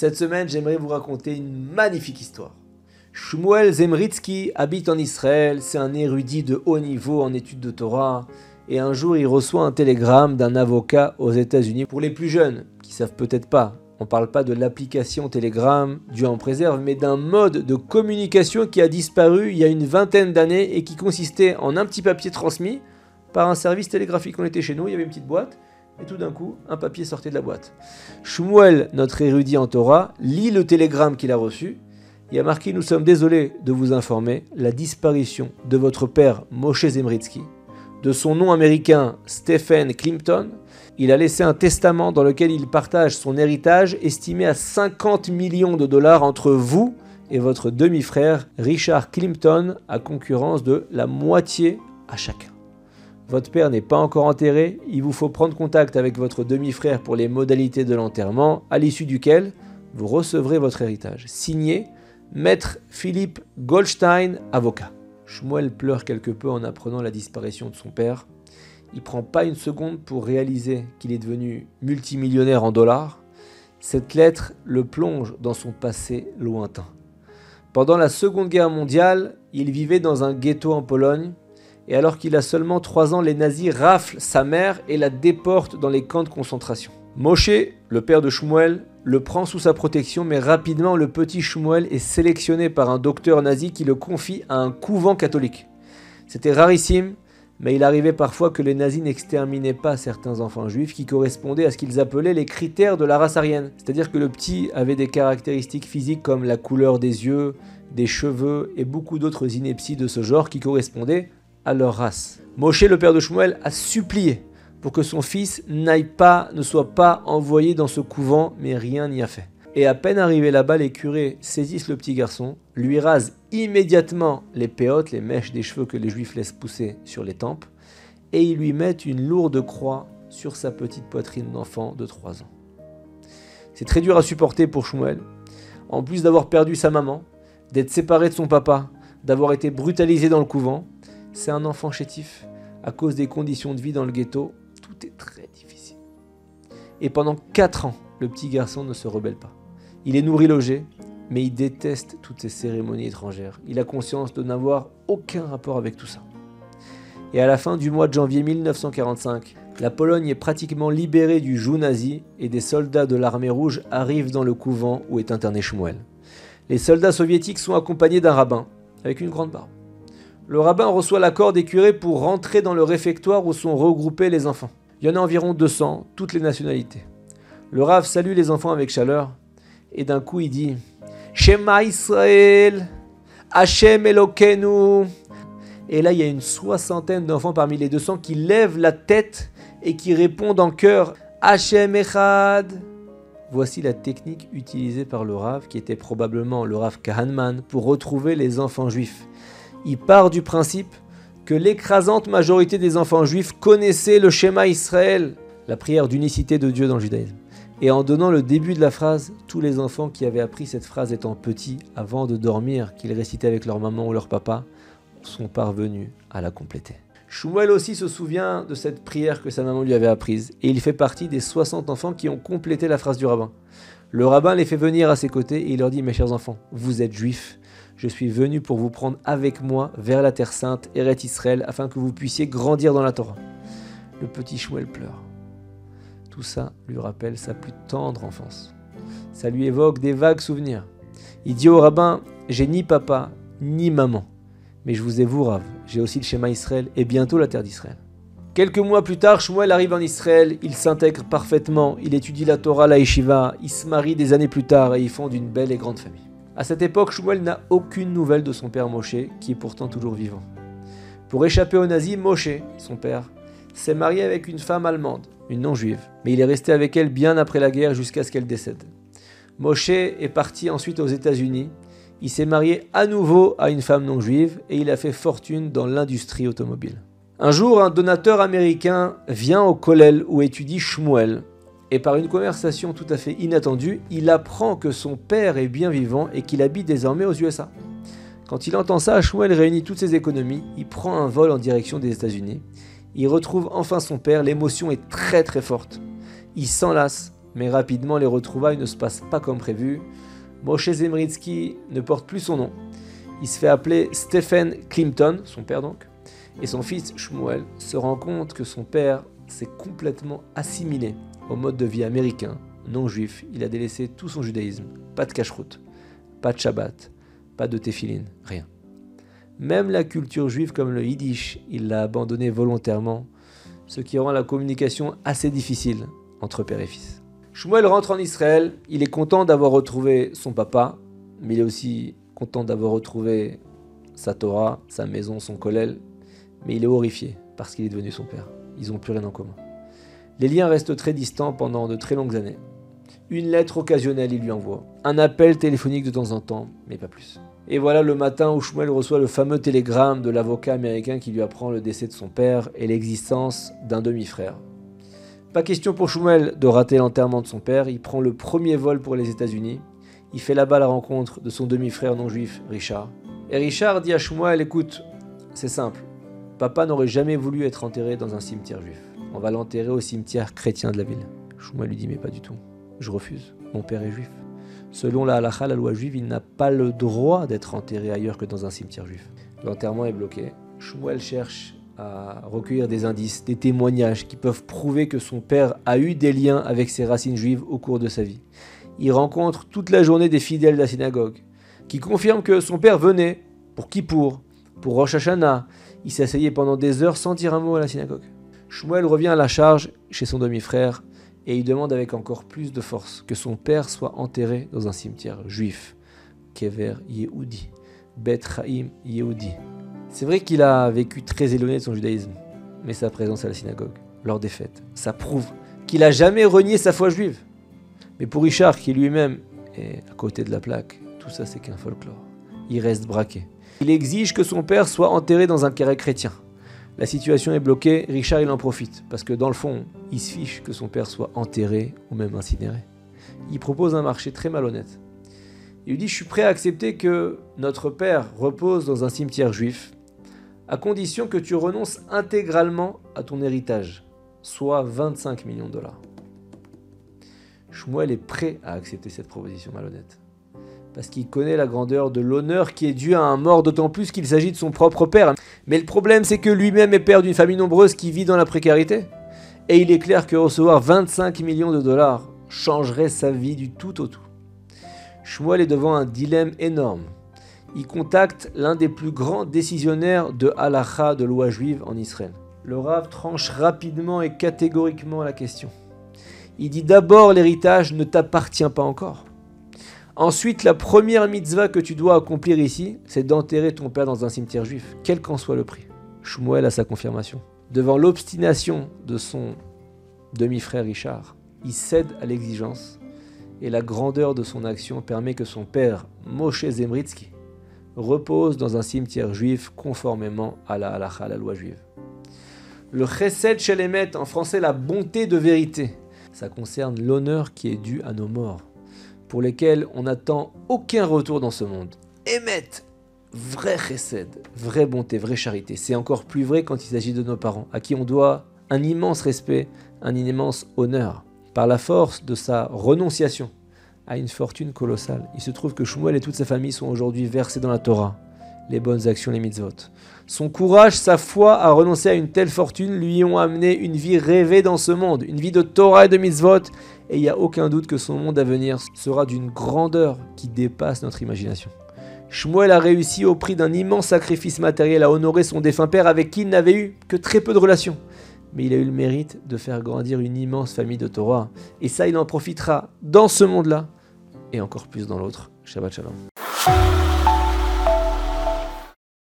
Cette semaine, j'aimerais vous raconter une magnifique histoire. Shmuel Zemritsky habite en Israël, c'est un érudit de haut niveau en études de Torah, et un jour il reçoit un télégramme d'un avocat aux États-Unis. Pour les plus jeunes, qui savent peut-être pas, on ne parle pas de l'application Telegram, Dieu en préserve, mais d'un mode de communication qui a disparu il y a une vingtaine d'années et qui consistait en un petit papier transmis par un service télégraphique. On était chez nous, il y avait une petite boîte, et tout d'un coup, un papier sortait de la boîte. Shmuel, notre érudit en Torah, lit le télégramme qu'il a reçu. Il a marqué Nous sommes désolés de vous informer la disparition de votre père Moshe Zemritsky, de son nom américain Stephen Clinton. Il a laissé un testament dans lequel il partage son héritage estimé à 50 millions de dollars entre vous et votre demi-frère Richard Clinton à concurrence de la moitié à chacun. Votre père n'est pas encore enterré, il vous faut prendre contact avec votre demi-frère pour les modalités de l'enterrement, à l'issue duquel vous recevrez votre héritage. Signé Maître Philippe Goldstein, avocat. Shmuel pleure quelque peu en apprenant la disparition de son père. Il prend pas une seconde pour réaliser qu'il est devenu multimillionnaire en dollars. Cette lettre le plonge dans son passé lointain. Pendant la Seconde Guerre mondiale, il vivait dans un ghetto en Pologne et alors qu'il a seulement 3 ans, les nazis raflent sa mère et la déportent dans les camps de concentration. Moshe, le père de Shmuel, le prend sous sa protection, mais rapidement le petit Shmuel est sélectionné par un docteur nazi qui le confie à un couvent catholique. C'était rarissime, mais il arrivait parfois que les nazis n'exterminaient pas certains enfants juifs qui correspondaient à ce qu'ils appelaient les critères de la race aryenne. C'est-à-dire que le petit avait des caractéristiques physiques comme la couleur des yeux, des cheveux et beaucoup d'autres inepties de ce genre qui correspondaient leur race. Moshe, le père de Shmuel, a supplié pour que son fils n'aille pas, ne soit pas envoyé dans ce couvent, mais rien n'y a fait. Et à peine arrivé là-bas, les curés saisissent le petit garçon, lui rasent immédiatement les péotes, les mèches des cheveux que les juifs laissent pousser sur les tempes, et ils lui mettent une lourde croix sur sa petite poitrine d'enfant de 3 ans. C'est très dur à supporter pour Shmuel, en plus d'avoir perdu sa maman, d'être séparé de son papa, d'avoir été brutalisé dans le couvent, c'est un enfant chétif. À cause des conditions de vie dans le ghetto, tout est très difficile. Et pendant 4 ans, le petit garçon ne se rebelle pas. Il est nourri logé, mais il déteste toutes ces cérémonies étrangères. Il a conscience de n'avoir aucun rapport avec tout ça. Et à la fin du mois de janvier 1945, la Pologne est pratiquement libérée du joug nazi et des soldats de l'armée rouge arrivent dans le couvent où est interné Shmuel. Les soldats soviétiques sont accompagnés d'un rabbin avec une grande barbe le rabbin reçoit l'accord des curés pour rentrer dans le réfectoire où sont regroupés les enfants. Il y en a environ 200, toutes les nationalités. Le Rav salue les enfants avec chaleur et d'un coup il dit Shema Israël, Hashem Elokenu. Et là il y a une soixantaine d'enfants parmi les 200 qui lèvent la tête et qui répondent en chœur Hashem Echad. Voici la technique utilisée par le Rav, qui était probablement le Rav Kahanman, pour retrouver les enfants juifs il part du principe que l'écrasante majorité des enfants juifs connaissaient le schéma Israël, la prière d'unicité de Dieu dans le judaïsme. Et en donnant le début de la phrase, tous les enfants qui avaient appris cette phrase étant petits, avant de dormir, qu'ils récitaient avec leur maman ou leur papa, sont parvenus à la compléter. Shmuel aussi se souvient de cette prière que sa maman lui avait apprise, et il fait partie des 60 enfants qui ont complété la phrase du rabbin. Le rabbin les fait venir à ses côtés et il leur dit Mes chers enfants, vous êtes juifs, je suis venu pour vous prendre avec moi vers la terre sainte, Eret Israël, afin que vous puissiez grandir dans la Torah. Le petit Shmuel pleure. Tout ça lui rappelle sa plus tendre enfance. Ça lui évoque des vagues souvenirs. Il dit au rabbin J'ai ni papa, ni maman, mais je vous ai vous, Rav. J'ai aussi le schéma Israël et bientôt la terre d'Israël. Quelques mois plus tard, Shmuel arrive en Israël, il s'intègre parfaitement, il étudie la Torah, la Yeshiva, il se marie des années plus tard et ils fondent une belle et grande famille. À cette époque, Shmuel n'a aucune nouvelle de son père Moshe, qui est pourtant toujours vivant. Pour échapper aux nazis, Moshe, son père, s'est marié avec une femme allemande, une non-juive, mais il est resté avec elle bien après la guerre jusqu'à ce qu'elle décède. Moshe est parti ensuite aux États-Unis. Il s'est marié à nouveau à une femme non-juive et il a fait fortune dans l'industrie automobile. Un jour, un donateur américain vient au Kollel où étudie Shmuel, et par une conversation tout à fait inattendue, il apprend que son père est bien vivant et qu'il habite désormais aux USA. Quand il entend ça, Shmuel réunit toutes ses économies, il prend un vol en direction des États-Unis. Il retrouve enfin son père, l'émotion est très très forte. Il s'enlace Mais rapidement, les retrouvailles ne se passent pas comme prévu. Moshe Zemritsky ne porte plus son nom. Il se fait appeler Stephen Clinton, son père donc, et son fils Shmuel se rend compte que son père s'est complètement assimilé au mode de vie américain, non juif. Il a délaissé tout son judaïsme. Pas de cacheroute, pas de Shabbat, pas de tefillin, rien. Même la culture juive comme le yiddish, il l'a abandonné volontairement, ce qui rend la communication assez difficile entre père et fils. Shmuel rentre en Israël, il est content d'avoir retrouvé son papa, mais il est aussi content d'avoir retrouvé sa Torah, sa maison, son kollel, mais il est horrifié parce qu'il est devenu son père. Ils n'ont plus rien en commun. Les liens restent très distants pendant de très longues années. Une lettre occasionnelle il lui envoie, un appel téléphonique de temps en temps, mais pas plus. Et voilà le matin où Shmuel reçoit le fameux télégramme de l'avocat américain qui lui apprend le décès de son père et l'existence d'un demi-frère. Pas question pour Shmuel de rater l'enterrement de son père, il prend le premier vol pour les États-Unis. Il fait là-bas la rencontre de son demi-frère non juif, Richard. Et Richard dit à Shmuel Écoute, c'est simple, papa n'aurait jamais voulu être enterré dans un cimetière juif. On va l'enterrer au cimetière chrétien de la ville. Shmuel lui dit Mais pas du tout, je refuse, mon père est juif. Selon la halakha, la loi juive, il n'a pas le droit d'être enterré ailleurs que dans un cimetière juif. L'enterrement est bloqué. Shmuel cherche à recueillir des indices, des témoignages qui peuvent prouver que son père a eu des liens avec ses racines juives au cours de sa vie. Il rencontre toute la journée des fidèles de la synagogue, qui confirment que son père venait pour Kippour, pour Rosh Hashanah. Il s'asseyait pendant des heures sans dire un mot à la synagogue. Shmuel revient à la charge chez son demi-frère et il demande avec encore plus de force que son père soit enterré dans un cimetière juif, Kever Yehudi, Bet Yehudi. C'est vrai qu'il a vécu très éloigné de son judaïsme, mais sa présence à la synagogue, lors des fêtes, ça prouve qu'il a jamais renié sa foi juive. Mais pour Richard, qui lui-même est à côté de la plaque, tout ça c'est qu'un folklore. Il reste braqué. Il exige que son père soit enterré dans un carré chrétien. La situation est bloquée, Richard il en profite, parce que dans le fond, il se fiche que son père soit enterré ou même incinéré. Il propose un marché très malhonnête. Il lui dit, je suis prêt à accepter que notre père repose dans un cimetière juif, à condition que tu renonces intégralement à ton héritage, soit 25 millions de dollars. Shmuel est prêt à accepter cette proposition malhonnête parce qu'il connaît la grandeur de l'honneur qui est dû à un mort, d'autant plus qu'il s'agit de son propre père. Mais le problème, c'est que lui-même est père d'une famille nombreuse qui vit dans la précarité. Et il est clair que recevoir 25 millions de dollars changerait sa vie du tout au tout. Shmuel est devant un dilemme énorme. Il contacte l'un des plus grands décisionnaires de halacha de loi juive en Israël. Le Rav tranche rapidement et catégoriquement la question. Il dit d'abord l'héritage ne t'appartient pas encore. Ensuite, la première mitzvah que tu dois accomplir ici, c'est d'enterrer ton père dans un cimetière juif, quel qu'en soit le prix. Shmuel a sa confirmation. Devant l'obstination de son demi-frère Richard, il cède à l'exigence et la grandeur de son action permet que son père, Moshe Zemritsky, repose dans un cimetière juif conformément à la la loi juive. Le chesed shelemet, en français la bonté de vérité, ça concerne l'honneur qui est dû à nos morts pour lesquels on n'attend aucun retour dans ce monde. Émettent vrai chesed, vraie bonté, vraie charité. C'est encore plus vrai quand il s'agit de nos parents, à qui on doit un immense respect, un immense honneur. Par la force de sa renonciation à une fortune colossale, il se trouve que Shmuel et toute sa famille sont aujourd'hui versés dans la Torah, les bonnes actions, les mitzvot. Son courage, sa foi à renoncer à une telle fortune lui ont amené une vie rêvée dans ce monde, une vie de Torah et de mitzvot, et il n'y a aucun doute que son monde à venir sera d'une grandeur qui dépasse notre imagination. Shmuel a réussi au prix d'un immense sacrifice matériel à honorer son défunt père avec qui il n'avait eu que très peu de relations. Mais il a eu le mérite de faire grandir une immense famille de Torah. Et ça, il en profitera dans ce monde-là et encore plus dans l'autre. Shabbat Shalom.